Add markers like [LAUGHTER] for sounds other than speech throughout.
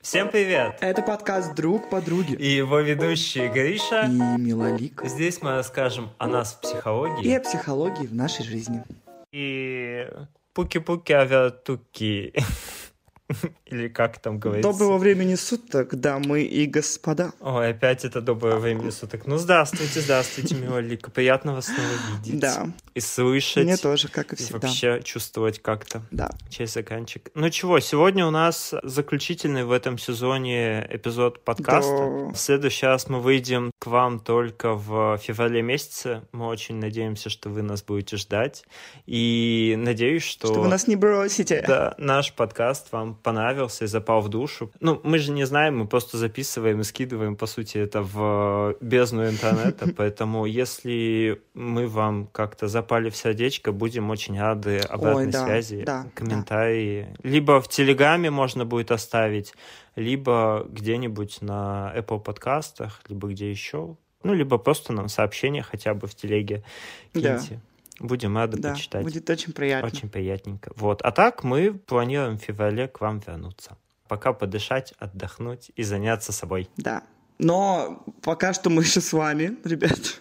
Всем привет! Это подкаст «Друг подруги». И его ведущие Гриша и Милолик. Здесь мы расскажем о нас в психологии. И о психологии в нашей жизни. И пуки-пуки авиатуки. [LAUGHS] [LAUGHS] Или как там говорится? Доброго времени суток, дамы и господа. Ой, опять это доброе время суток. Ну, здравствуйте, здравствуйте, [LAUGHS] Милолика. Приятно вас снова видеть. Да. И слышать. Мне тоже, как и И всегда. вообще чувствовать как-то. Да. Через экранчик. Ну чего, сегодня у нас заключительный в этом сезоне эпизод подкаста. Да. В следующий раз мы выйдем к вам только в феврале месяце. Мы очень надеемся, что вы нас будете ждать. И надеюсь, что... Что вы нас не бросите. Да, наш подкаст вам понравился и запал в душу. Ну, мы же не знаем, мы просто записываем и скидываем, по сути, это в бездну интернета, [LAUGHS] поэтому если мы вам как-то запали в сердечко, будем очень рады обратной Ой, да, связи, да, комментарии. Либо в Телеграме можно будет оставить, либо где-нибудь на Apple подкастах, либо где еще. Ну, либо просто нам сообщение хотя бы в телеге Да. Будем рады Да, почитать. будет очень приятно. Очень приятненько. Вот. А так мы планируем в феврале к вам вернуться. Пока подышать, отдохнуть и заняться собой. Да. Но пока что мы еще с вами, ребят.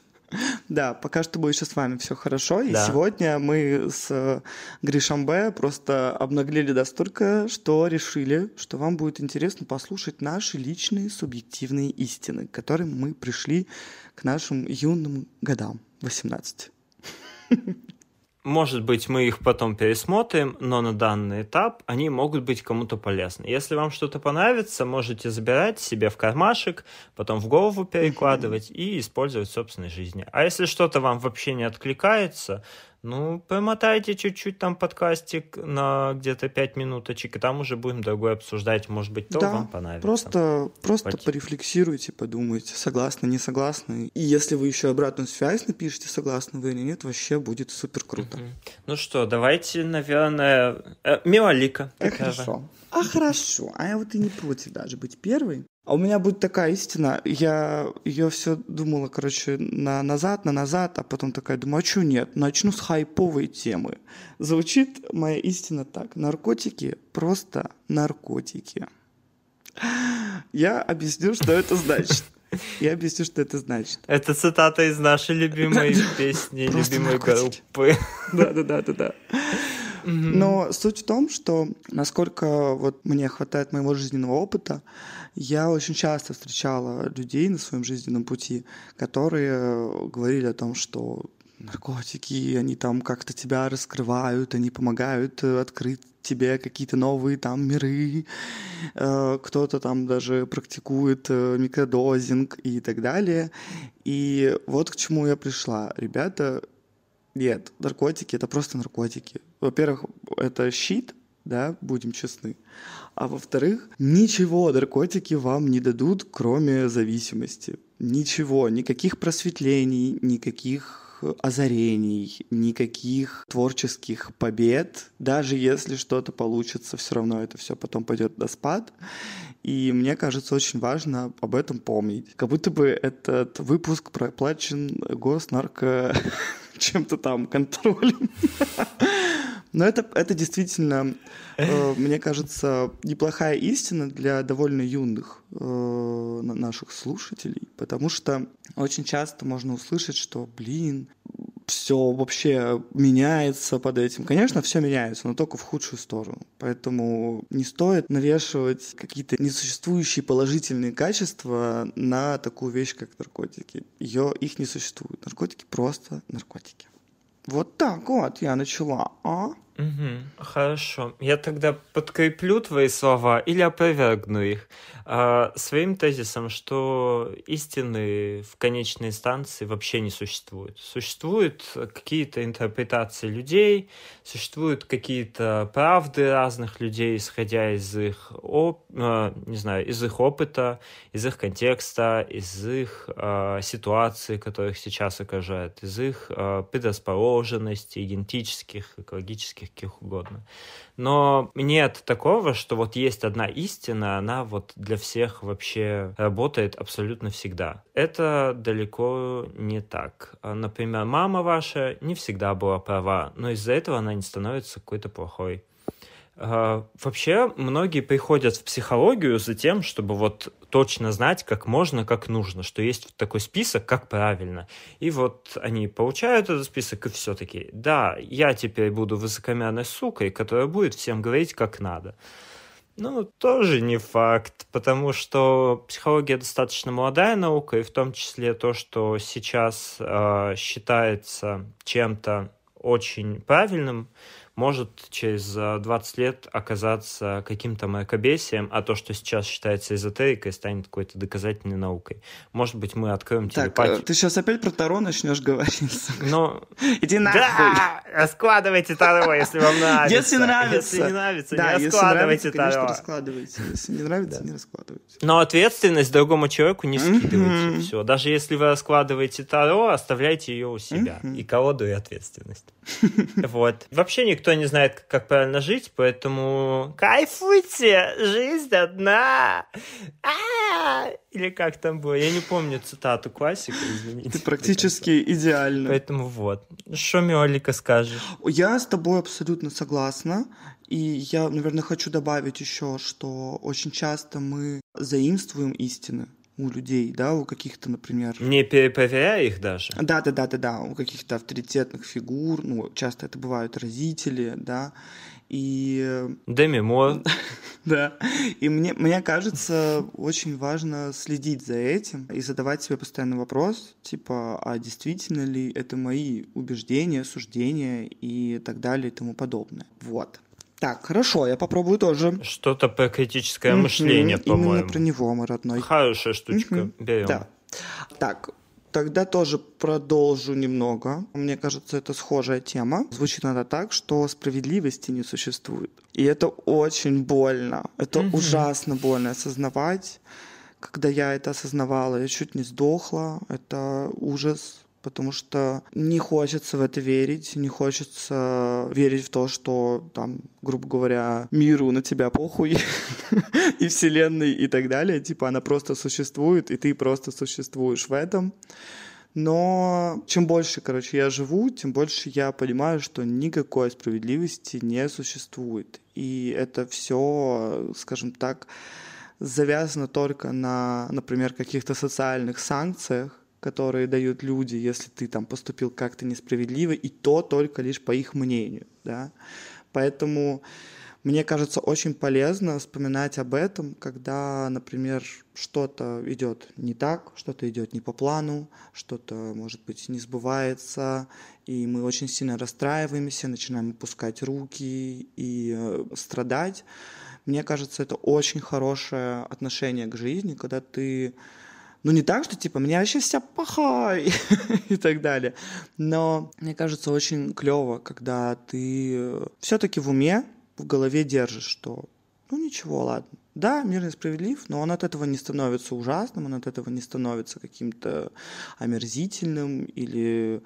Да, пока что мы еще с вами все хорошо. И Да. сегодня мы с э, Гришамбе просто обнаглели настолько, что решили, что вам будет интересно послушать наши личные субъективные истины, к которым мы пришли к нашим юным годам, 18. [LAUGHS] Может быть, мы их потом пересмотрим, но на данный этап они могут быть кому-то полезны. Если вам что-то понравится, можете забирать себе в кармашек, потом в голову перекладывать [LAUGHS] и использовать в собственной жизни. А если что-то вам вообще не откликается, ну, промотайте чуть-чуть там подкастик на где-то 5 минуточек, и там уже будем другое обсуждать. Может быть, то да, вам понравится. просто, просто Пойти. порефлексируйте, подумайте, согласны, не согласны. И если вы еще обратную связь напишите, согласны вы или нет, вообще будет супер круто. Мгм. Ну что, давайте, наверное... Э, Милолика. А первая. хорошо. А хорошо. А я вот и не против даже быть первой. А у меня будет такая истина, я ее все думала, короче, на назад, на назад, а потом такая думаю, а что нет, начну с хайповой темы. Звучит моя истина так, наркотики просто наркотики. Я объясню, что это значит. Я объясню, что это значит. Это цитата из нашей любимой [LAUGHS] песни, любимой группы. Да-да-да-да-да. Но суть в том, что насколько вот мне хватает моего жизненного опыта, я очень часто встречала людей на своем жизненном пути, которые говорили о том, что наркотики, они там как-то тебя раскрывают, они помогают э, открыть тебе какие-то новые там миры, Э, кто-то там даже практикует э, микродозинг и так далее. И вот к чему я пришла. Ребята, нет, наркотики это просто наркотики. Во-первых, это щит, да, будем честны. А во-вторых, ничего наркотики вам не дадут, кроме зависимости. Ничего, никаких просветлений, никаких озарений, никаких творческих побед. Даже если что-то получится, все равно это все потом пойдет на спад. И мне кажется, очень важно об этом помнить. Как будто бы этот выпуск проплачен госнарко [LAUGHS] чем-то там контролем. [LAUGHS] Но это, это действительно, э, мне кажется, неплохая истина для довольно юных э, на- наших слушателей, потому что очень часто можно услышать, что, блин, все вообще меняется под этим. Конечно, все меняется, но только в худшую сторону. Поэтому не стоит навешивать какие-то несуществующие положительные качества на такую вещь, как наркотики. Ее, их не существует. Наркотики просто наркотики. Вот так вот я начала, а? Мгм. Хорошо. Я тогда подкреплю твои слова или опровергну их а, своим тезисом, что истины в конечной инстанции вообще не существует. Существуют какие-то интерпретации людей, существуют какие-то правды разных людей, исходя из их, оп- а, не знаю, из их опыта, из их контекста, из их а, ситуации, которых сейчас окружают, из их а, предрасположенностей, генетических, экологических, каких угодно. Но нет такого, что вот есть одна истина, она вот для всех вообще работает абсолютно всегда. Это далеко не так. А, Например, мама ваша не всегда была права, но из-за этого она не становится какой-то плохой. А, вообще, многие приходят в психологию за тем, чтобы вот точно знать, как можно, как нужно, что есть такой список, как правильно. И вот они получают этот список и все-таки, да, я теперь буду высокомерной сукой, которая будет всем говорить, как надо. Ну, тоже не факт, потому что психология достаточно молодая наука, и в том числе то, что сейчас э, считается чем-то очень правильным, может через 20 лет оказаться каким-то мракобесием, а то, что сейчас считается эзотерикой, станет какой-то доказательной наукой. Может быть, мы откроем так, телепатию. ты сейчас опять про Таро начнешь говорить? Но... [LAUGHS] Иди нахуй! Да! Раскладывайте Таро, если вам [LAUGHS] нравится. Если нравится. Если не нравится, да, не раскладывайте Таро. конечно, раскладывайте. Если не нравится, не раскладывайте. Но ответственность другому человеку не скидывайте. Все. Даже если вы раскладываете Таро, оставляйте ее у себя. И колоду, и ответственность. [LAUGHS] Вот. Вообще никто никто не знает, как правильно жить, поэтому кайфуйте, жизнь одна. А-а-а! Или как там было, я не помню цитату классика, извините. Ты практически идеально. Поэтому вот. Что, Миолика, скажешь? Я с тобой абсолютно согласна. И я, наверное, хочу добавить еще, что очень часто мы заимствуем истины у людей, да, у каких-то, например... Не перепроверяя их даже? Да, да, да, да, да, у каких-то авторитетных фигур, ну, часто это бывают родители, да, и... Деми Мур. [LAUGHS] да, и мне, мне кажется, очень важно следить за этим и задавать себе постоянный вопрос, типа, а действительно ли это мои убеждения, суждения и так далее и тому подобное. Вот. Так, хорошо, я попробую тоже. Что-то про критическое mm-hmm, мышление, по-моему. Именно про него, мой родной. Хорошая штучка, mm-hmm, берем. Да. Так, тогда тоже продолжу немного. Мне кажется, это схожая тема. Звучит она так, что справедливости не существует. И это очень больно. Это mm-hmm. ужасно больно осознавать. Когда я это осознавала, я чуть не сдохла. Это ужас потому что не хочется в это верить, не хочется верить в то, что там, грубо говоря, миру на тебя похуй [LAUGHS] и вселенной и так далее, типа она просто существует, и ты просто существуешь в этом. Но чем больше, короче, я живу, тем больше я понимаю, что никакой справедливости не существует. И это все, скажем так, завязано только на, например, каких-то социальных санкциях, которые дают люди, если ты там поступил как-то несправедливо, и то только лишь по их мнению, да. Поэтому мне кажется очень полезно вспоминать об этом, когда, например, что-то идет не так, что-то идет не по плану, что-то, может быть, не сбывается, и мы очень сильно расстраиваемся, начинаем опускать руки и э, страдать. Мне кажется, это очень хорошее отношение к жизни, когда ты ну, не так, что типа, мне вообще вся пахай [LAUGHS] и так далее. Но мне кажется, очень клево, когда ты все-таки в уме, в голове держишь, что ну ничего, ладно. Да, мир несправедлив, но он от этого не становится ужасным, он от этого не становится каким-то омерзительным или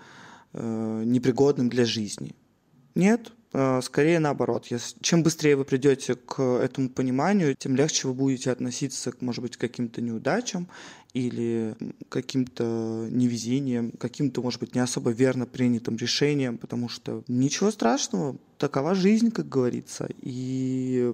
э, непригодным для жизни. Нет, э, скорее наоборот. Чем быстрее вы придете к этому пониманию, тем легче вы будете относиться, может быть, к каким-то неудачам или каким-то невезением, каким-то, может быть, не особо верно принятым решением, потому что ничего страшного, такова жизнь, как говорится. И,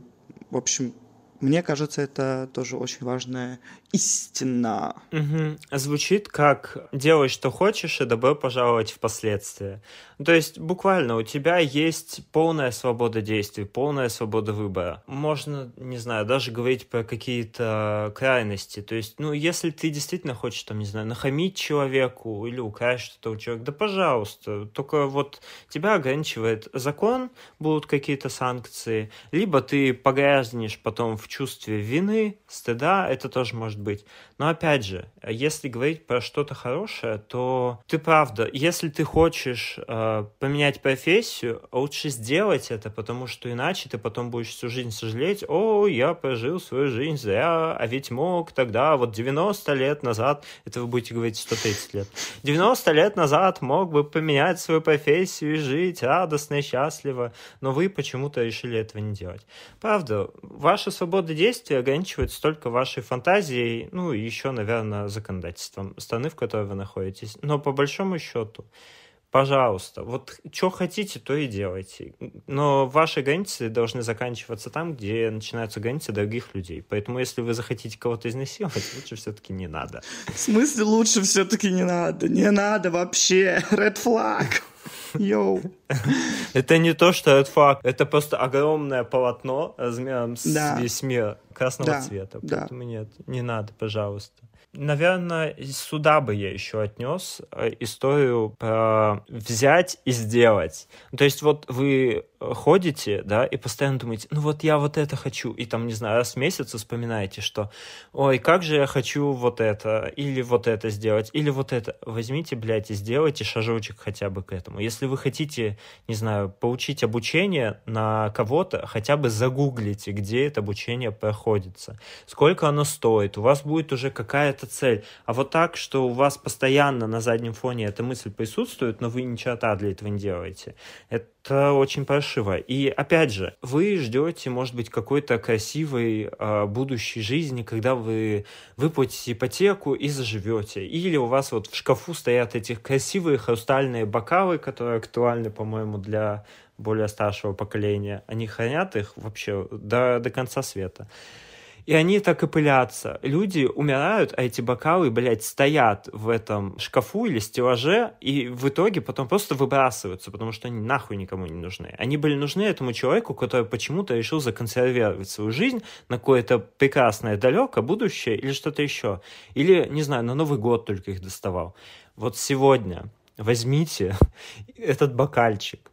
в общем, мне кажется, это тоже очень важная истина. Угу. Звучит как «делай, что хочешь, и добро пожаловать в последствия». То есть буквально у тебя есть полная свобода действий, полная свобода выбора. Можно, не знаю, даже говорить про какие-то крайности. То есть, ну, если ты действительно хочешь, там, не знаю, нахамить человеку или украсть что-то у человека, да пожалуйста. Только вот тебя ограничивает закон, будут какие-то санкции, либо ты погрязнешь потом в чувстве вины, стыда, это тоже может быть. Но опять же, если говорить про что-то хорошее, то ты правда, если ты хочешь э, поменять профессию, лучше сделать это, потому что иначе ты потом будешь всю жизнь сожалеть, о, я прожил свою жизнь зря, а ведь мог тогда, вот 90 лет назад, это вы будете говорить 130 лет, 90 лет назад мог бы поменять свою профессию и жить радостно и счастливо, но вы почему-то решили этого не делать. Правда, ваша свобода действия ограничивается только вашей фантазией, ну и еще, наверное, законодательством страны, в которой вы находитесь. Но по большому счету, пожалуйста, вот что хотите, то и делайте. Но ваши границы должны заканчиваться там, где начинаются границы других людей. Поэтому, если вы захотите кого-то изнасиловать, лучше все-таки не надо. В смысле лучше все-таки не надо? Не надо вообще. Red flag. Йоу. Это не то, что это факт. Это просто огромное полотно размером с да. весь мир красного да. цвета. Поэтому да. нет, не надо, пожалуйста. Наверное, сюда бы я еще отнес э, историю про взять и сделать. То есть вот вы ходите, да, и постоянно думаете, ну вот я вот это хочу, и там, не знаю, раз в месяц вспоминаете, что, ой, как же я хочу вот это, или вот это сделать, или вот это. Возьмите, блядь, и сделайте шажочек хотя бы к этому. Если вы хотите, не знаю, получить обучение на кого-то, хотя бы загуглите, где это обучение проходится, сколько оно стоит, у вас будет уже какая-то цель. А вот так, что у вас постоянно на заднем фоне эта мысль присутствует, но вы ничего для этого не делаете, это очень паршиво. И опять же, вы ждете, может быть, какой-то красивой э, будущей жизни, когда вы выплатите ипотеку и заживете. Или у вас вот в шкафу стоят эти красивые хрустальные бокалы, которые актуальны, по-моему, для более старшего поколения. Они хранят их вообще до, до конца света. И они так и пылятся. Люди умирают, а эти бокалы, блядь, стоят в этом шкафу или стеллаже, и в итоге потом просто выбрасываются, потому что они нахуй никому не нужны. Они были нужны этому человеку, который почему-то решил законсервировать свою жизнь на какое-то прекрасное далекое будущее или что-то еще. Или, не знаю, на Новый год только их доставал. Вот сегодня возьмите [LAUGHS] этот бокальчик,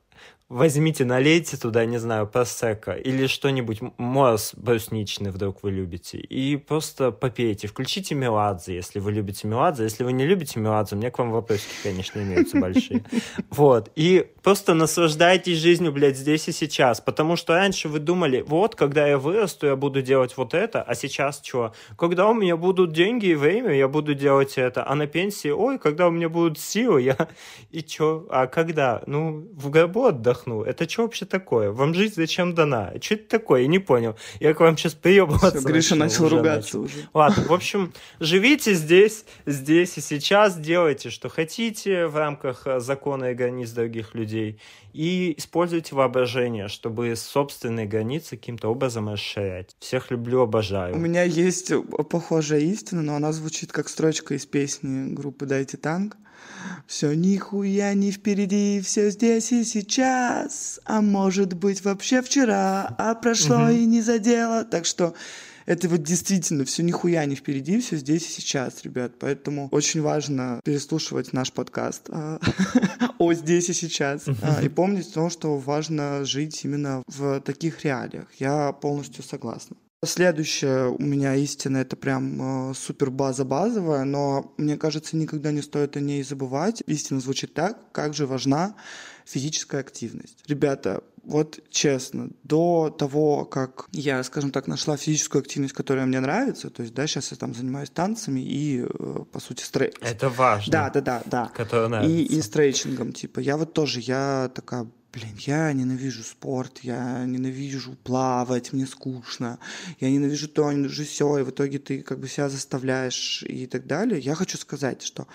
возьмите, налейте туда, не знаю, просека или что-нибудь, морс брусничный вдруг вы любите, и просто попейте. Включите Меладзе, если вы любите Меладзе. Если вы не любите Меладзе, у меня к вам вопросики, конечно, имеются большие. [LAUGHS] Вот. И просто наслаждайтесь жизнью, блядь, здесь и сейчас. Потому что раньше вы думали, вот, когда я вырасту, я буду делать вот это, а сейчас что? Когда у меня будут деньги и время, я буду делать это. А на пенсии, ой, когда у меня будут силы, я... [LAUGHS] И что? А когда? Ну, в гробу отдохну. Это что вообще такое? Вам жизнь зачем дана? Что это такое? Я не понял. Я к вам сейчас приебываться Все, Гриша начал, начал ругаться начал. уже. Ладно, в общем, живите здесь, здесь и сейчас, делайте, что хотите в рамках закона и границ других людей, и используйте воображение, чтобы собственные границы каким-то образом расширять. Всех люблю, обожаю. У меня есть похожая истина, но она звучит как строчка из песни группы «Дайте танк». Все нихуя не впереди, все здесь и сейчас, а может быть вообще вчера, а прошло угу. и не задело. Так что это вот действительно все нихуя не впереди, все здесь и сейчас, ребят. Поэтому очень важно переслушивать наш подкаст а, [LAUGHS] о здесь и сейчас. А, и помнить о том, что важно жить именно в таких реалиях. Я полностью согласна. Следующая у меня истина, это прям э, супер база базовая, но мне кажется, никогда не стоит о ней забывать. Истина звучит так, как же важна физическая активность. Ребята, вот честно, до того, как я, скажем так, нашла физическую активность, которая мне нравится, то есть, да, сейчас я там занимаюсь танцами и, э, по сути, стрейчингом. Это важно. Да, да, да, да. Которая нравится. И, и стрейчингом, типа, я вот тоже, я такая, блин, я ненавижу спорт, я ненавижу плавать, мне скучно, я ненавижу то, ненавижу все, и в итоге ты как бы себя заставляешь и так далее. Я хочу сказать, что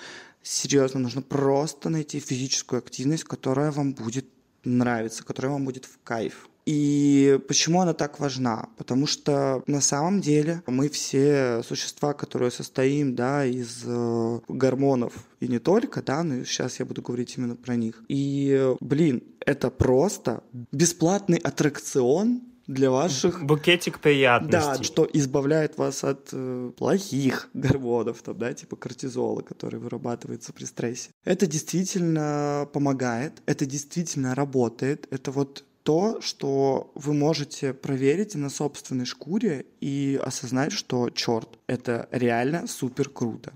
серьезно, нужно просто найти физическую активность, которая вам будет нравиться, которая вам будет в кайф. И почему она так важна? Потому что на самом деле мы все существа, которые состоим да, из э, гормонов и не только, да, но сейчас я буду говорить именно про них. И, блин, это просто бесплатный аттракцион для ваших... Букетик приятностей. Да, что избавляет вас от э, плохих [LAUGHS] гормонов, там, да, типа кортизола, который вырабатывается при стрессе. Это действительно помогает, это действительно работает, это вот то, что вы можете проверить на собственной шкуре и осознать, что, черт, это реально супер круто.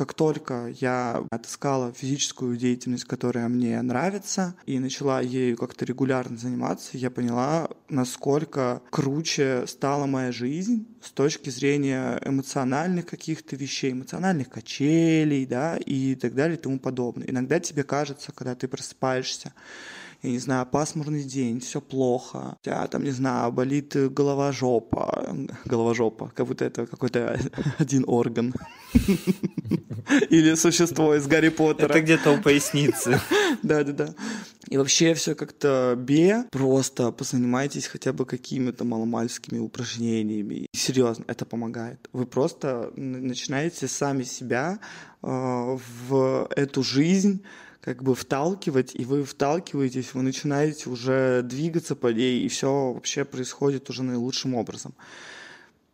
Как только я отыскала физическую деятельность, которая мне нравится, и начала ею как-то регулярно заниматься, я поняла, насколько круче стала моя жизнь с точки зрения эмоциональных каких-то вещей, эмоциональных качелей, да, и так далее и тому подобное. Иногда тебе кажется, когда ты просыпаешься, я не знаю, пасмурный день, все плохо, у тебя там, не знаю, болит голова жопа, голова жопа, как будто это какой-то [LAUGHS] один орган. [LAUGHS] Или существо из Гарри Поттера. Это где-то у поясницы. [LAUGHS] Да-да-да. И вообще все как-то бе, просто позанимайтесь хотя бы какими-то маломальскими упражнениями. Серьезно, это помогает. Вы просто начинаете сами себя э, в эту жизнь как бы вталкивать, и вы вталкиваетесь, вы начинаете уже двигаться по ней, и все вообще происходит уже наилучшим образом.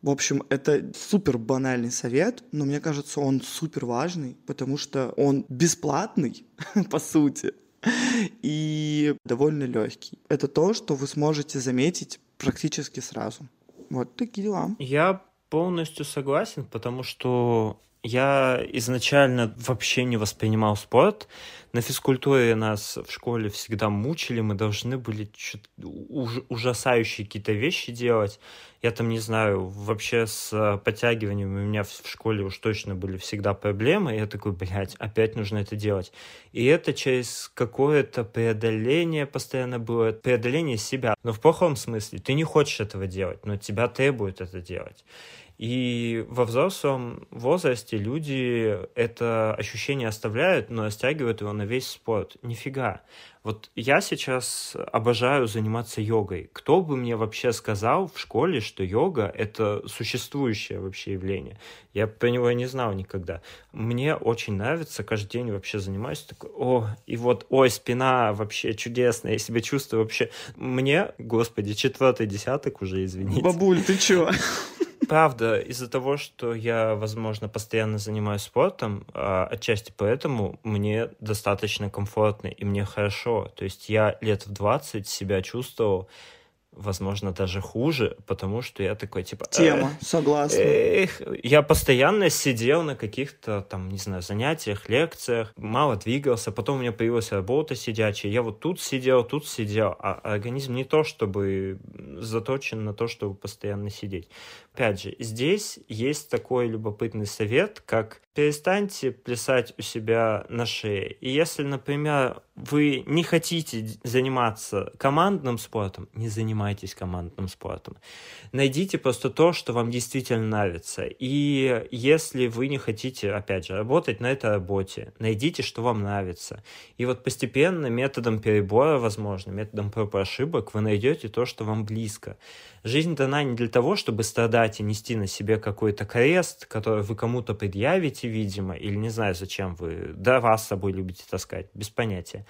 В общем, это супер банальный совет, но мне кажется, он супер важный, потому что он бесплатный, [LAUGHS] по сути, и довольно легкий. Это то, что вы сможете заметить практически сразу. Вот такие дела. Я полностью согласен, потому что я изначально вообще не воспринимал спорт. На физкультуре нас в школе всегда мучили, мы должны были уж, ужасающие какие-то вещи делать. Я там не знаю, вообще с подтягиванием у меня в школе уж точно были всегда проблемы. И я такой, блядь, опять нужно это делать. И это через какое-то преодоление постоянно было, преодоление себя. Но в плохом смысле. Ты не хочешь этого делать, но тебя требует это делать. И во взрослом возрасте люди это ощущение оставляют, но стягивают его на весь спорт. Нифига. Вот я сейчас обожаю заниматься йогой. Кто бы мне вообще сказал в школе, что йога — это существующее вообще явление? Я про него не знал никогда. Мне очень нравится, каждый день вообще занимаюсь. Такой, о, и вот, ой, спина вообще чудесная, я себя чувствую вообще... Мне, господи, четвертый десяток уже, извините. Бабуль, ты чё? Правда, из-за того, что я, возможно, постоянно занимаюсь спортом, а, отчасти поэтому мне достаточно комфортно и мне хорошо. То есть я лет в 20 себя чувствовал возможно, даже хуже, потому что я такой, типа... Тема, эх, согласна. Эх, я постоянно сидел на каких-то, там, не знаю, занятиях, лекциях, мало двигался, потом у меня появилась работа сидячая, я вот тут сидел, тут сидел, а организм не то, чтобы заточен на то, чтобы постоянно сидеть. Опять же, здесь есть такой любопытный совет, как перестаньте плясать у себя на шее. И если, например, вы не хотите заниматься командным спортом, не занимайтесь командным спортом. Найдите просто то, что вам действительно нравится. И если вы не хотите, опять же, работать на этой работе, найдите, что вам нравится. И вот постепенно методом перебора, возможно, методом проб и ошибок вы найдете то, что вам близко. Жизнь дана не для того, чтобы страдать и нести на себе какой-то крест, который вы кому-то предъявите, видимо, или не знаю, зачем вы, да, вас с собой любите таскать, без понятия.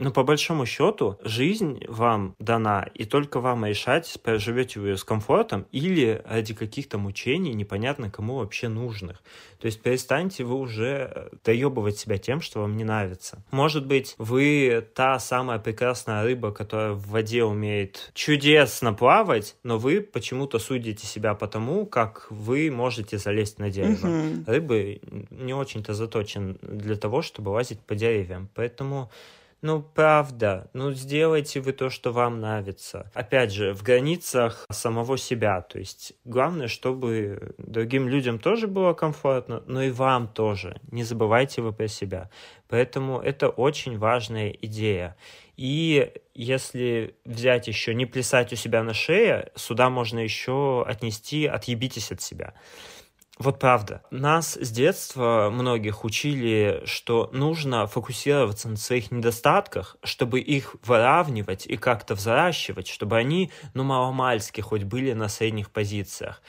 Но по большому счету жизнь вам дана, и только вам решать, проживете вы ее с комфортом или ради каких-то мучений, непонятно кому вообще нужных. То есть перестаньте вы уже э, доебывать себя тем, что вам не нравится. Может быть, вы та самая прекрасная рыба, которая в воде умеет чудесно плавать, но вы почему-то судите себя по тому, как вы можете залезть на дерево. Uh-huh. Рыбы не очень-то заточен для того, чтобы лазить по деревьям. Поэтому ну, правда, ну, сделайте вы то, что вам нравится. Опять же, в границах самого себя. То есть, главное, чтобы другим людям тоже было комфортно, но и вам тоже. Не забывайте вы про себя. Поэтому это очень важная идея. И если взять еще не плясать у себя на шее, сюда можно еще отнести «отъебитесь от себя». Вот правда. Нас с детства многих учили, что нужно фокусироваться на своих недостатках, чтобы их выравнивать и как-то взращивать, чтобы они, ну, маломальски хоть были на средних позициях.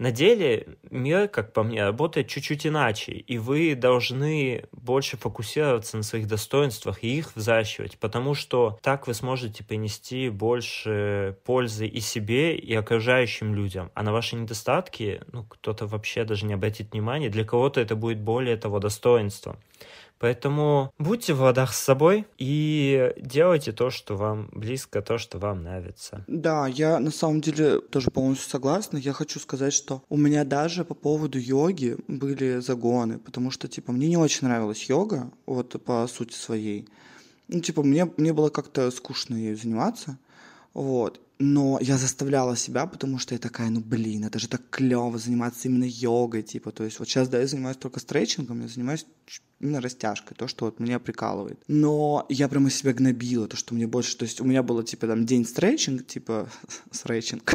На деле мир, как по мне, работает чуть-чуть иначе, и вы должны больше фокусироваться на своих достоинствах и их взращивать, потому что так вы сможете принести больше пользы и себе, и окружающим людям. А на ваши недостатки, ну, кто-то вообще даже не обратит внимания, для кого-то это будет более того достоинством. Поэтому будьте в ладах с собой и делайте то, что вам близко, то, что вам нравится. Да, я на самом деле тоже полностью согласна. Я хочу сказать, что у меня даже по поводу йоги были загоны, потому что, типа, мне не очень нравилась йога, вот по сути своей. Ну, типа, мне, мне было как-то скучно ею заниматься. Вот. Но я заставляла себя, потому что я такая, ну блин, это же так клево заниматься именно йогой, типа, то есть вот сейчас, да, я занимаюсь только стретчингом, я занимаюсь именно растяжкой, то, что вот меня прикалывает. Но я прямо себя гнобила, то, что мне больше, то есть у меня было, типа, там, день стретчинг, типа, [LAUGHS] стретчинг,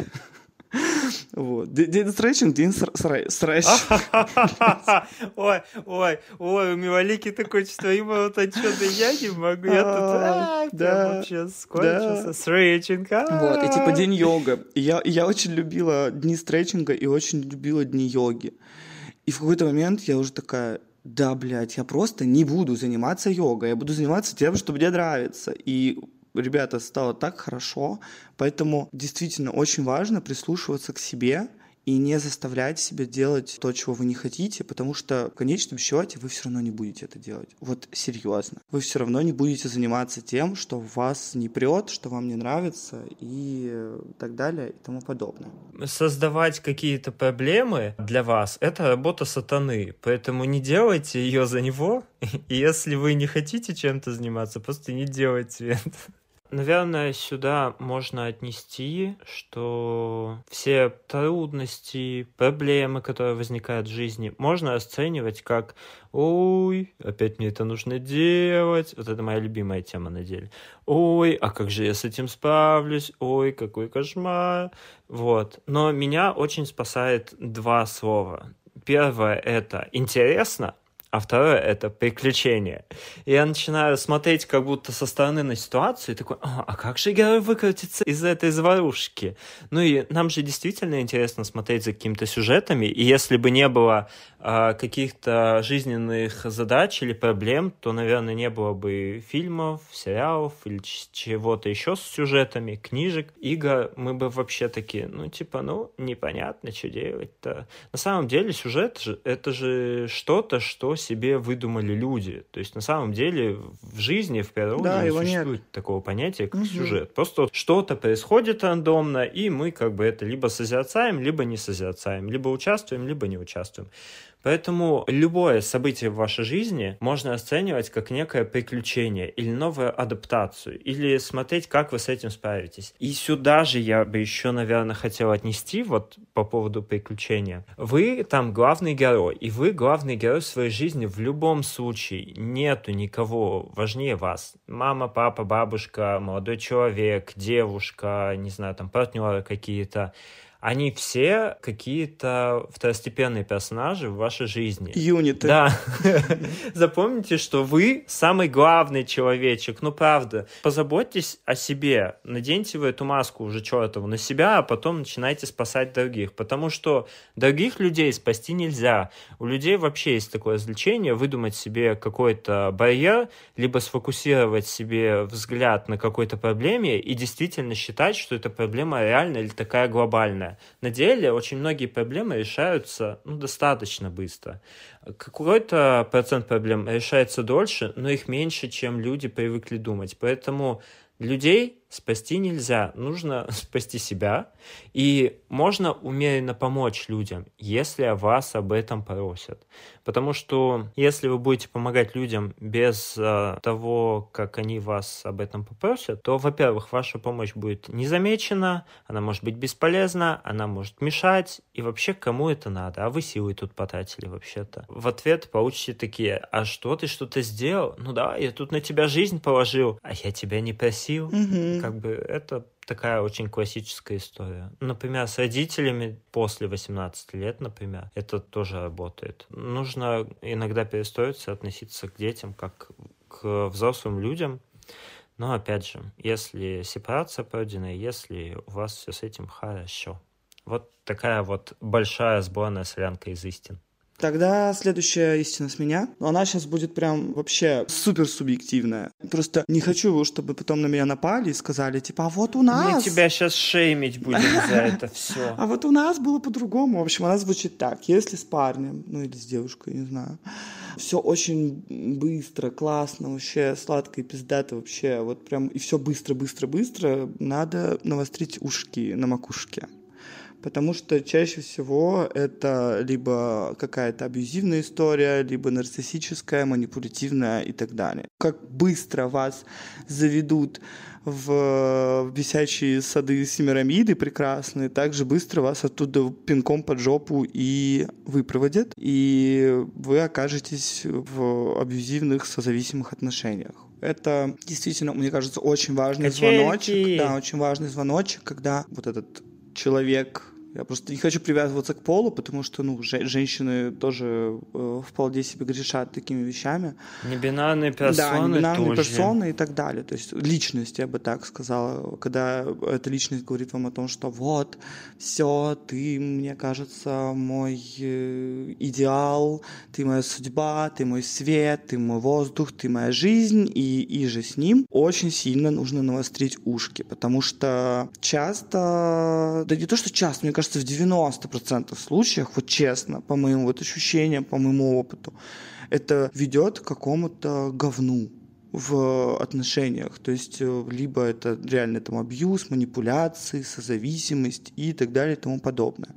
вот. День стретчинг, день стретчинг. [LAUGHS] Ой, ой, ой, у Мивалики такое чувство, ему вот что-то я не могу, я тут да, вообще скончился. Стретчинг. Вот, и типа день йога. Я, я очень любила дни стретчинга и очень любила дни йоги. И в какой-то момент я уже такая, да, блядь, я просто не буду заниматься йогой, я буду заниматься тем, что мне нравится. И ребята, стало так хорошо, поэтому действительно очень важно прислушиваться к себе и не заставлять себя делать то, чего вы не хотите, потому что в конечном счете вы все равно не будете это делать. Вот серьезно. Вы все равно не будете заниматься тем, что вас не прет, что вам не нравится и так далее и тому подобное. Создавать какие-то проблемы для вас — это работа сатаны, поэтому не делайте ее за него, [LAUGHS] и если вы не хотите чем-то заниматься, просто не делайте это. Наверное, сюда можно отнести, что все трудности, проблемы, которые возникают в жизни, можно оценивать как «Ой, опять мне это нужно делать». Вот это моя любимая тема на деле. «Ой, а как же я с этим справлюсь? Ой, какой кошмар». Вот. Но меня очень спасает два слова. Первое — это «интересно», а второе — это приключение. И я начинаю смотреть как будто со стороны на ситуацию и такой, а, а как же герой выкрутится из этой заварушки? Ну и нам же действительно интересно смотреть за какими-то сюжетами, и если бы не было а, каких-то жизненных задач или проблем, то, наверное, не было бы фильмов, сериалов или чего-то еще с сюжетами, книжек, игр. Мы бы вообще такие, ну, типа, ну, непонятно, что делать-то. На самом деле сюжет — это же что-то, что себе выдумали люди. То есть, на самом деле, в жизни, в природе да, не существует нет. такого понятия, как угу. сюжет. Просто что-то происходит рандомно, и мы как бы это либо созерцаем, либо не созерцаем, либо участвуем, либо не участвуем. Поэтому любое событие в вашей жизни можно оценивать как некое приключение или новую адаптацию, или смотреть, как вы с этим справитесь. И сюда же я бы еще, наверное, хотел отнести вот по поводу приключения. Вы там главный герой, и вы главный герой своей жизни в любом случае. Нету никого важнее вас. Мама, папа, бабушка, молодой человек, девушка, не знаю, там партнеры какие-то они все какие-то второстепенные персонажи в вашей жизни. Юниты. Да. [LAUGHS] Запомните, что вы самый главный человечек. Ну, правда. Позаботьтесь о себе. Наденьте вы эту маску уже чертову на себя, а потом начинайте спасать других. Потому что других людей спасти нельзя. У людей вообще есть такое развлечение выдумать себе какой-то барьер, либо сфокусировать себе взгляд на какой-то проблеме и действительно считать, что эта проблема реальная или такая глобальная. На деле очень многие проблемы решаются ну, достаточно быстро. Какой-то процент проблем решается дольше, но их меньше, чем люди привыкли думать. Поэтому людей спасти нельзя, нужно [LAUGHS] спасти себя, и можно умеренно помочь людям, если вас об этом просят. Потому что если вы будете помогать людям без э, того, как они вас об этом попросят, то, во-первых, ваша помощь будет не замечена, она может быть бесполезна, она может мешать, и вообще кому это надо? А вы силы тут потратили вообще-то. В ответ получите такие, а что ты что-то сделал? Ну да, я тут на тебя жизнь положил, а я тебя не просил. Mm-hmm как бы это такая очень классическая история. Например, с родителями после 18 лет, например, это тоже работает. Нужно иногда перестроиться, относиться к детям как к взрослым людям. Но опять же, если сепарация пройдена, если у вас все с этим хорошо. Вот такая вот большая сборная солянка из истин. Тогда следующая истина с меня. Но она сейчас будет прям вообще супер субъективная. Просто не хочу, чтобы потом на меня напали и сказали, типа, а вот у нас... Мы тебя сейчас шеймить будем за [LAUGHS] это все. А вот у нас было по-другому. В общем, она звучит так. Если с парнем, ну или с девушкой, не знаю, все очень быстро, классно, вообще сладко и пиздато вообще. Вот прям и все быстро, быстро, быстро. Надо навострить ушки на макушке Потому что чаще всего это либо какая-то абьюзивная история, либо нарциссическая, манипулятивная и так далее. Как быстро вас заведут в висячие сады Семирамиды прекрасные, так же быстро вас оттуда пинком под жопу и выпроводят, и вы окажетесь в абьюзивных созависимых отношениях. Это действительно, мне кажется, очень важный Качельки. звоночек. Да, очень важный звоночек, когда вот этот человек я просто не хочу привязываться к полу, потому что, ну, женщины тоже э, вполне себе грешат такими вещами. Небинарные персоны Да, небинарные тоже. персоны и так далее. То есть личность, я бы так сказала, когда эта личность говорит вам о том, что вот, все, ты, мне кажется, мой э, идеал, ты моя судьба, ты мой свет, ты мой воздух, ты моя жизнь, и, и же с ним очень сильно нужно навострить ушки, потому что часто, да не то, что часто, мне кажется, кажется, в 90% случаях, вот честно, по моим вот ощущениям, по моему опыту, это ведет к какому-то говну в отношениях. То есть э, либо это реально там абьюз, манипуляции, созависимость и так далее и тому подобное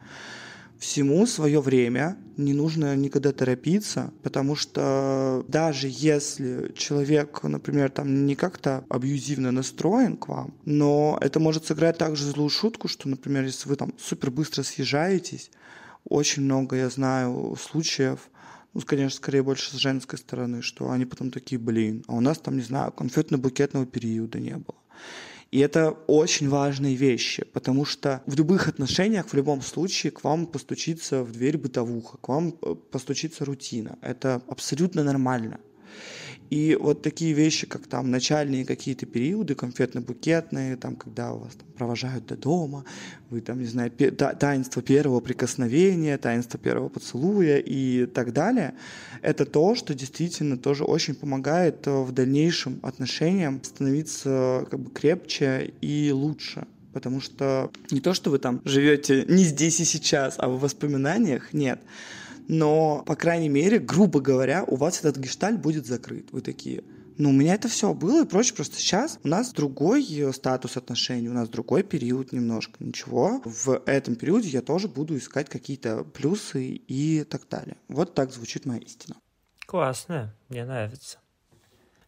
всему свое время, не нужно никогда торопиться, потому что даже если человек, например, там не как-то абьюзивно настроен к вам, но это может сыграть также злую шутку, что, например, если вы там супер быстро съезжаетесь, очень много я знаю случаев, ну, конечно, скорее больше с женской стороны, что они потом такие, блин, а у нас там, не знаю, конфетно-букетного периода не было. И это очень важные вещи, потому что в любых отношениях, в любом случае, к вам постучится в дверь бытовуха, к вам э, постучится рутина. Это абсолютно нормально. И вот такие вещи, как там начальные какие-то периоды, конфетно-букетные, там, когда вас там, провожают до дома, вы там, не знаю, таинство первого прикосновения, таинство первого поцелуя и так далее, это то, что действительно тоже очень помогает э, в дальнейшем отношениям становиться как бы крепче и лучше. Потому что не то, что вы там живете не здесь и сейчас, а в воспоминаниях, нет но, по крайней мере, грубо говоря, у вас этот гештальт будет закрыт. Вы такие, ну, у меня это все было и прочее, просто сейчас у нас другой э, статус отношений, у нас другой период немножко. Ничего, в этом периоде я тоже буду искать какие-то плюсы и так далее. Вот так звучит моя истина. Классно, мне нравится.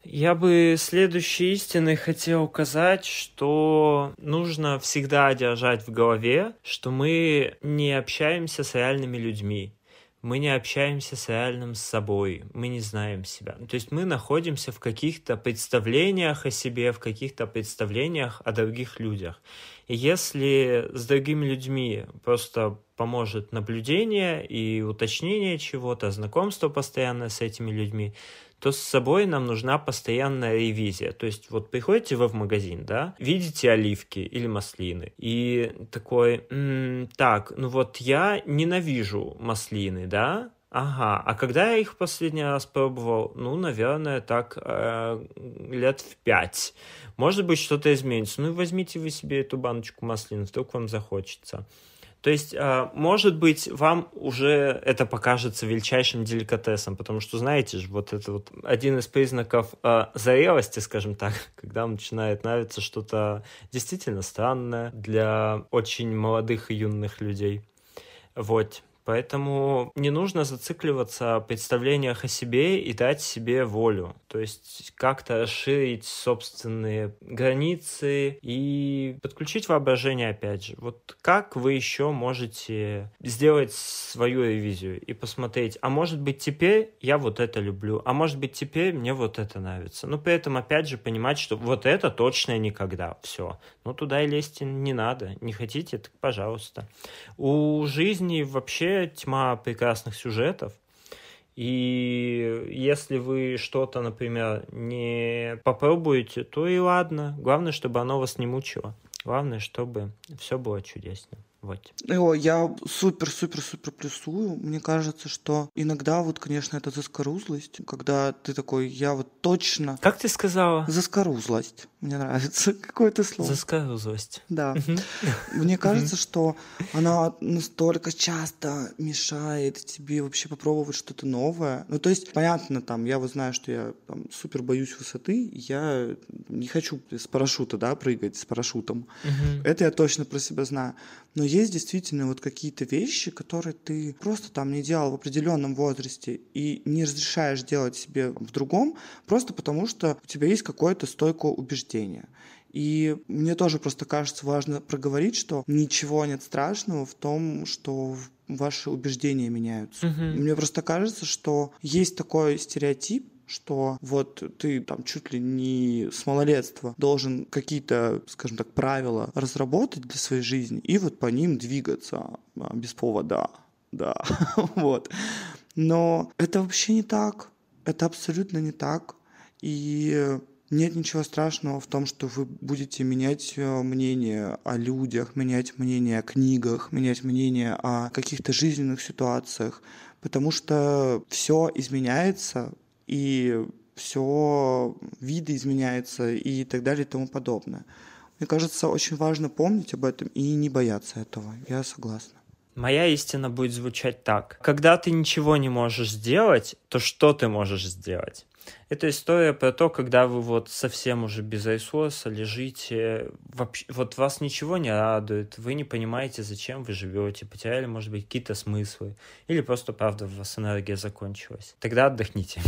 Я бы следующей истиной хотел указать, что нужно всегда держать в голове, что мы не общаемся с реальными людьми мы не общаемся с реальным собой, мы не знаем себя. То есть мы находимся в каких-то представлениях о себе, в каких-то представлениях о других людях. И если с другими людьми просто поможет наблюдение и уточнение чего-то, знакомство постоянное с этими людьми, то с собой нам нужна постоянная ревизия. То есть вот приходите вы в магазин, да, видите оливки или маслины, и такой, м-м, так, ну вот я ненавижу маслины, да, Ага, а когда я их последний раз пробовал? Ну, наверное, так э, лет в пять. Может быть, что-то изменится. Ну, возьмите вы себе эту баночку маслин, вдруг вам захочется. То есть, а, может быть, вам уже это покажется величайшим деликатесом, потому что, знаете же, вот это вот один из признаков а, зрелости, скажем так, [LAUGHS] когда начинает нравиться что-то действительно странное для очень молодых и юных людей. Вот. Поэтому не нужно зацикливаться о представлениях о себе и дать себе волю. То есть как-то расширить собственные границы и подключить воображение опять же. Вот как вы еще можете сделать свою ревизию и посмотреть, а может быть теперь я вот это люблю, а может быть теперь мне вот это нравится. Но при этом опять же понимать, что вот это точно никогда. Все. Ну туда и лезть не надо. Не хотите, так пожалуйста. У жизни вообще тьма прекрасных сюжетов. И если вы что-то, например, не попробуете, то и ладно. Главное, чтобы оно вас не мучило. Главное, чтобы все было чудесно. Вот. О, я супер-супер-супер плюсую. Мне кажется, что иногда вот, конечно, это заскорузлость, когда ты такой, я вот точно... Как ты сказала? Заскорузлость. Мне нравится [LAUGHS] какое-то слово. Заскорузлость. Да. Мне кажется, что она настолько часто мешает тебе вообще попробовать что-то новое. Ну, то есть, понятно, там, я вот знаю, что я там, супер боюсь высоты, я не хочу с парашюта, да, прыгать с парашютом. Это я точно про себя знаю. Но есть действительно вот какие-то вещи, которые ты просто там не делал в определенном возрасте и не разрешаешь делать себе в другом, просто потому что у тебя есть какое-то стойкое убеждение. И мне тоже просто кажется важно проговорить, что ничего нет страшного в том, что ваши убеждения меняются. Угу. Мне просто кажется, что есть такой стереотип, что вот ты там чуть ли не с малолетства должен какие-то, скажем так, правила разработать для своей жизни и вот по ним двигаться а, без повода, да, [LAUGHS] вот. Но это вообще не так, это абсолютно не так, и нет ничего страшного в том, что вы будете менять э, мнение о людях, менять мнение о книгах, менять мнение о каких-то жизненных ситуациях, потому что все изменяется, и все виды изменяются и так далее и тому подобное. Мне кажется, очень важно помнить об этом и не бояться этого. Я согласна. Моя истина будет звучать так. Когда ты ничего не можешь сделать, то что ты можешь сделать? Это история про то, когда вы вот совсем уже без айсоса лежите, вообще, вот вас ничего не радует, вы не понимаете, зачем вы живете, потеряли, может быть, какие-то смыслы, или просто, правда, у вас энергия закончилась. Тогда отдохните.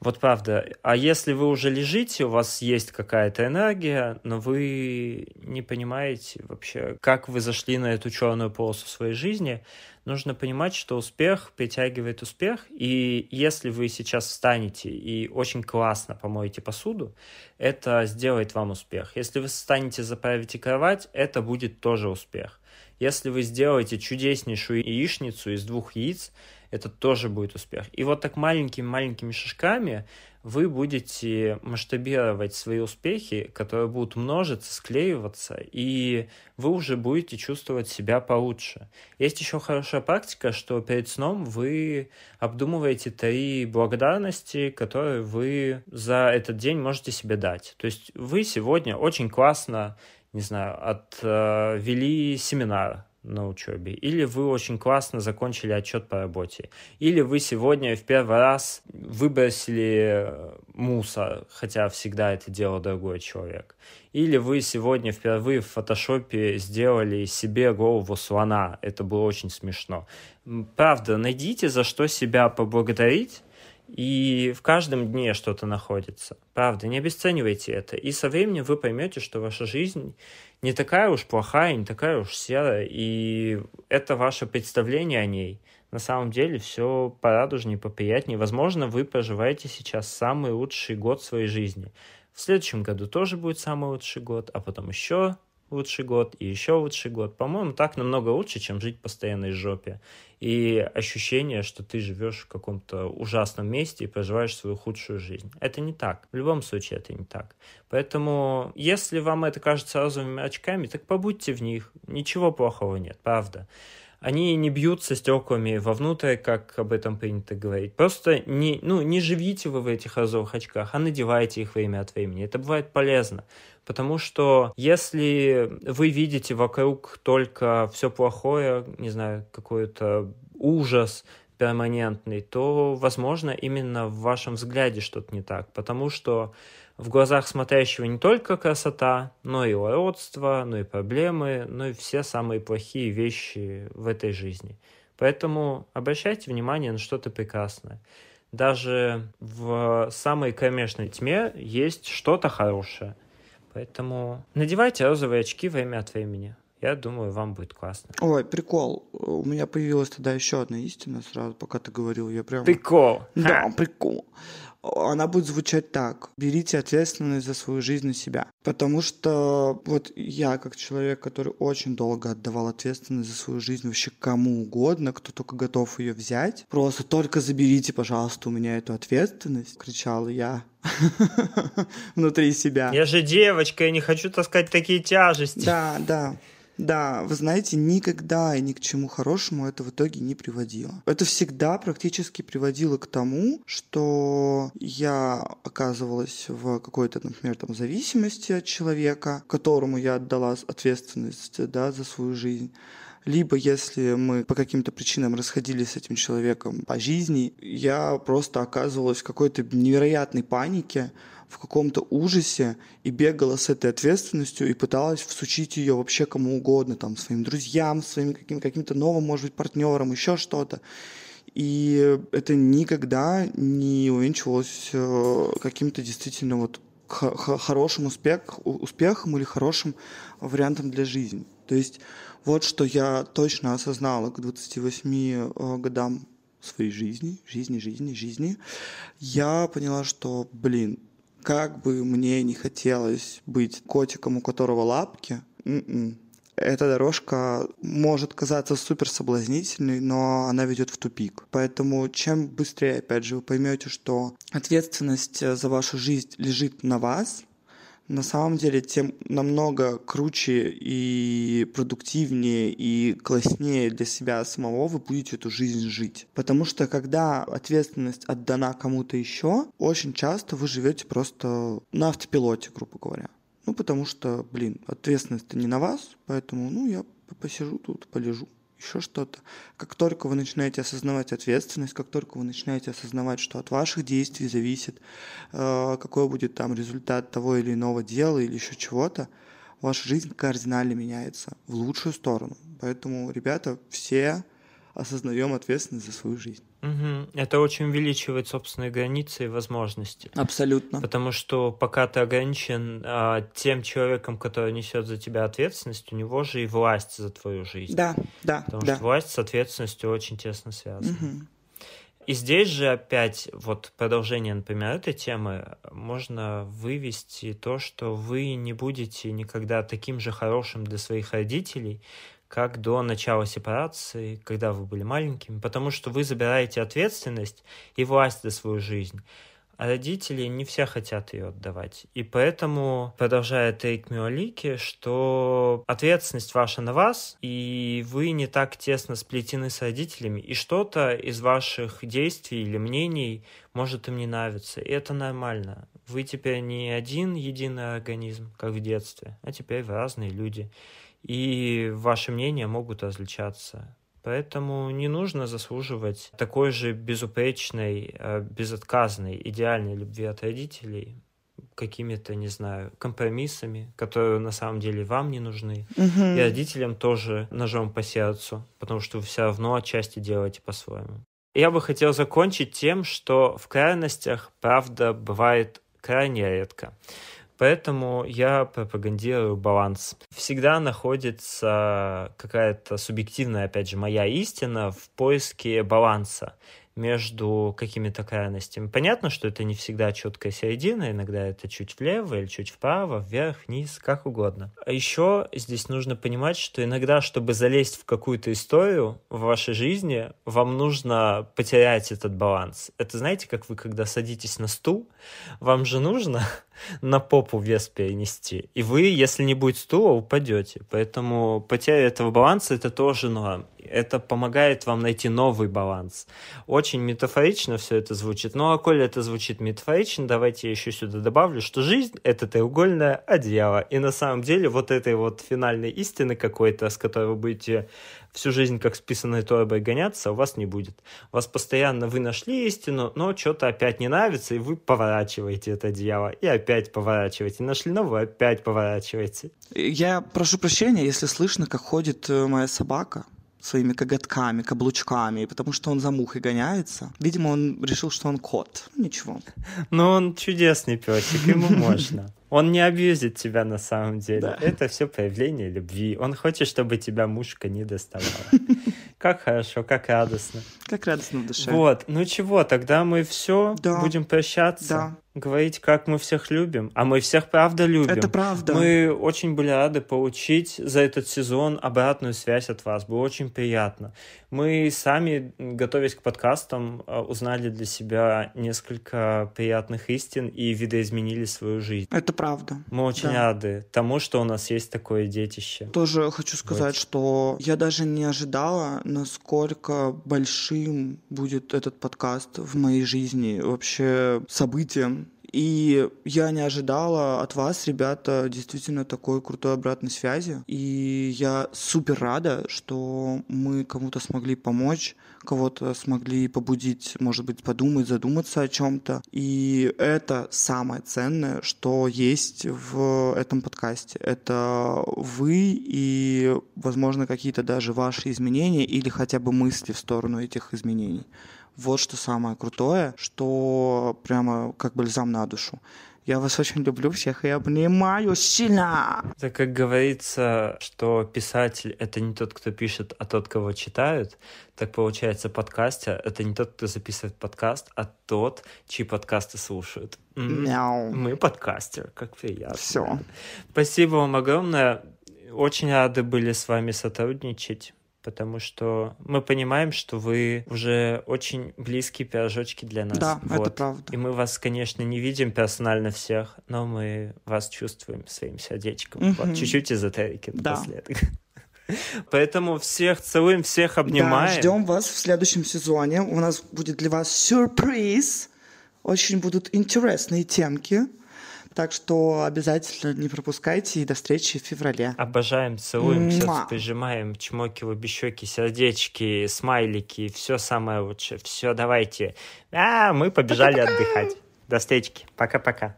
Вот правда. А если вы уже лежите, у вас есть какая-то энергия, но вы не понимаете вообще, как вы зашли на эту черную полосу своей жизни, нужно понимать, что успех притягивает успех, и если вы сейчас встанете и очень классно помоете посуду, это сделает вам успех. Если вы встанете, заправите кровать, это будет тоже успех. Если вы сделаете чудеснейшую яичницу из двух яиц, это тоже будет успех. И вот так маленькими-маленькими шажками вы будете масштабировать свои успехи, которые будут множиться, склеиваться, и вы уже будете чувствовать себя получше. Есть еще хорошая практика, что перед сном вы обдумываете три благодарности, которые вы за этот день можете себе дать. То есть вы сегодня очень классно не знаю, отвели семинар, на учебе, или вы очень классно закончили отчет по работе, или вы сегодня в первый раз выбросили э, мусор, хотя всегда это делал другой человек, или вы сегодня впервые в фотошопе сделали себе голову слона, это было очень смешно. Правда, найдите за что себя поблагодарить, и в каждом дне что-то находится. Правда, не обесценивайте это. И со временем вы поймете, что ваша жизнь не такая уж плохая, не такая уж серая, и это ваше представление о ней. На самом деле все порадужнее, поприятнее. Возможно, вы проживаете сейчас самый лучший год своей жизни. В следующем году тоже будет самый лучший год, а потом еще лучший год и еще лучший год. По-моему, так намного лучше, чем жить в жопе. И ощущение, что ты живешь в каком-то ужасном месте и проживаешь свою худшую жизнь. Это не так. В любом случае это не так. Поэтому, если вам это кажется розовыми очками, так побудьте в них. Ничего плохого нет, правда они не бьются стеклами вовнутрь, как об этом принято говорить. Просто не, ну, не живите вы в этих розовых очках, а надевайте их время от времени. Это бывает полезно. Потому что если вы видите вокруг только все плохое, не знаю, какой-то ужас перманентный, то, возможно, именно в вашем взгляде что-то не так. Потому что в глазах смотрящего не только красота, но и уродство, но и проблемы, но и все самые плохие вещи в этой жизни. Поэтому обращайте внимание на что-то прекрасное. Даже в самой кромешной тьме есть что-то хорошее. Поэтому надевайте розовые очки время от времени. Я думаю, вам будет классно. Ой, прикол. У меня появилась тогда еще одна истина сразу, пока ты говорил. Я прям... Прикол. Да, Ха. прикол она будет звучать так. Берите ответственность за свою жизнь на себя. Потому что вот я, как человек, который очень долго отдавал ответственность за свою жизнь вообще кому угодно, кто только готов ее взять, просто только заберите, пожалуйста, у меня эту ответственность, кричала я [LAUGHS] внутри себя. Я же девочка, я не хочу таскать такие тяжести. Да, да. Да, вы знаете, никогда и ни к чему хорошему это в итоге не приводило. Это всегда практически приводило к тому, что я оказывалась в какой-то, например, там, зависимости от человека, которому я отдала ответственность да, за свою жизнь либо если мы по каким-то причинам расходились с этим человеком по жизни, я просто оказывалась в какой-то невероятной панике, в каком-то ужасе и бегала с этой ответственностью и пыталась всучить ее вообще кому угодно, там, своим друзьям, своим каким- каким-то новым, может быть, партнерам, еще что-то. И это никогда не увенчивалось э, каким-то действительно вот хорошим успех, успехом или хорошим вариантом для жизни. То есть вот что я точно осознала к 28 э, годам своей жизни, жизни, жизни, жизни, я поняла, что, блин, как бы мне не хотелось быть котиком, у которого лапки, м-м, эта дорожка может казаться супер соблазнительной, но она ведет в тупик. Поэтому чем быстрее, опять же, вы поймете, что ответственность за вашу жизнь лежит на вас, на самом деле тем намного круче и продуктивнее и класснее для себя самого вы будете эту жизнь жить. Потому что когда ответственность отдана кому-то еще, очень часто вы живете просто на автопилоте, грубо говоря. Ну, потому что, блин, ответственность не на вас, поэтому, ну, я посижу тут, полежу еще что-то. Как только вы начинаете осознавать ответственность, как только вы начинаете осознавать, что от ваших действий зависит, э, какой будет там результат того или иного дела или еще чего-то, ваша жизнь кардинально меняется в лучшую сторону. Поэтому, ребята, все осознаем ответственность за свою жизнь. Угу. Это очень увеличивает собственные границы и возможности. Абсолютно. Потому что пока ты ограничен а, тем человеком, который несет за тебя ответственность, у него же и власть за твою жизнь. Да, да. Потому да. что власть с ответственностью очень тесно связана. Угу. И здесь же опять, вот продолжение, например, этой темы, можно вывести то, что вы не будете никогда таким же хорошим для своих родителей, как до начала сепарации, когда вы были маленькими, потому что вы забираете ответственность и власть за свою жизнь. А родители не все хотят ее отдавать. И поэтому, продолжая Тейк Мюалики, что ответственность ваша на вас, и вы не так тесно сплетены с родителями, и что-то из ваших действий или мнений может им не нравиться. И это нормально. Вы теперь не один единый организм, как в детстве, а теперь вы разные люди и ваши мнения могут различаться. Поэтому не нужно заслуживать такой же безупречной, э, безотказной, идеальной любви от родителей какими-то, не знаю, компромиссами, которые на самом деле вам не нужны. Угу. И родителям тоже ножом по сердцу, потому что вы все равно отчасти делаете по-своему. Я бы хотел закончить тем, что в крайностях правда бывает крайне редко. Поэтому я пропагандирую баланс. Всегда находится какая-то субъективная, опять же, моя истина в поиске баланса между какими-то крайностями. Понятно, что это не всегда четкая середина, иногда это чуть влево или чуть вправо, вверх, вниз, как угодно. А еще здесь нужно понимать, что иногда, чтобы залезть в какую-то историю в вашей жизни, вам нужно потерять этот баланс. Это знаете, как вы, когда садитесь на стул, вам же нужно [LAUGHS] на попу вес перенести. И вы, если не будет стула, упадете. Поэтому потеря этого баланса это тоже норм. Это помогает вам найти новый баланс. Очень метафорично все это звучит. Ну, а коли это звучит метафорично, давайте я еще сюда добавлю, что жизнь — это треугольное одеяло. И на самом деле вот этой вот финальной истины какой-то, с которой вы будете всю жизнь как списанной торбой гоняться, у вас не будет. Вас постоянно вы нашли истину, но что-то опять не нравится, и вы поворачиваете это одеяло, и опять поворачиваете. Нашли новую, опять поворачиваете. Я прошу прощения, если слышно, как ходит э, моя собака своими коготками, каблучками, потому что он за мухой гоняется. Видимо, он решил, что он кот. Ничего. Но он чудесный песик, ему [LAUGHS] можно. Он не абьюзит тебя на самом деле. Да. Это все проявление любви. Он хочет, чтобы тебя мушка не доставала. [LAUGHS] Как хорошо, как радостно. Как радостно в душе. Вот, ну чего, тогда мы все да. будем прощаться. Да говорить, как мы всех любим. А мы всех правда любим. Это правда. Мы очень были рады получить за этот сезон обратную связь от вас. Было очень приятно. Мы сами, готовясь к подкастам, э, узнали для себя несколько приятных истин и видоизменили свою жизнь. Это правда. Мы очень да. рады тому, что у нас есть такое детище. Тоже хочу сказать, вот. что я даже не ожидала, насколько большим будет этот подкаст в моей жизни, вообще событием И я не ожидала от вас, ребята, действительно такой крутой обратной связи. И я супер рада, что мы кому-то смогли помочь, кого-то смогли побудить, может быть, подумать, задуматься о чем-то. И это самое ценное, что есть в этом подкасте. Это вы и, возможно, какие-то даже ваши изменения или хотя бы мысли в сторону этих изменений. Вот что самое крутое, что прямо как бальзам на душу. Я вас очень люблю всех и обнимаю сильно. Так как говорится, что писатель — это не тот, кто пишет, а тот, кого читают, так получается подкастер — это не тот, кто записывает подкаст, а тот, чьи подкасты слушают. Мяу. Мы подкастер, как приятно. Все. Спасибо вам огромное. Очень рады были с вами сотрудничать потому что мы понимаем, что вы уже очень близкие пирожочки для нас. Да, вот. это правда. И мы вас, конечно, не видим персонально всех, но мы вас чувствуем своим сердечком. Угу. Вот, чуть-чуть эзотерики да. напоследок. [LAUGHS] Поэтому всех целуем, всех обнимаем. Да, ждем вас в следующем сезоне. У нас будет для вас сюрприз. Очень будут интересные темки. Так что обязательно не пропускайте и до встречи в феврале. Обожаем, целуем, все прижимаем, чмоки, лобищеки, сердечки, смайлики, все самое лучшее. Все, давайте. А, мы побежали отдыхать. До встречи. Пока-пока.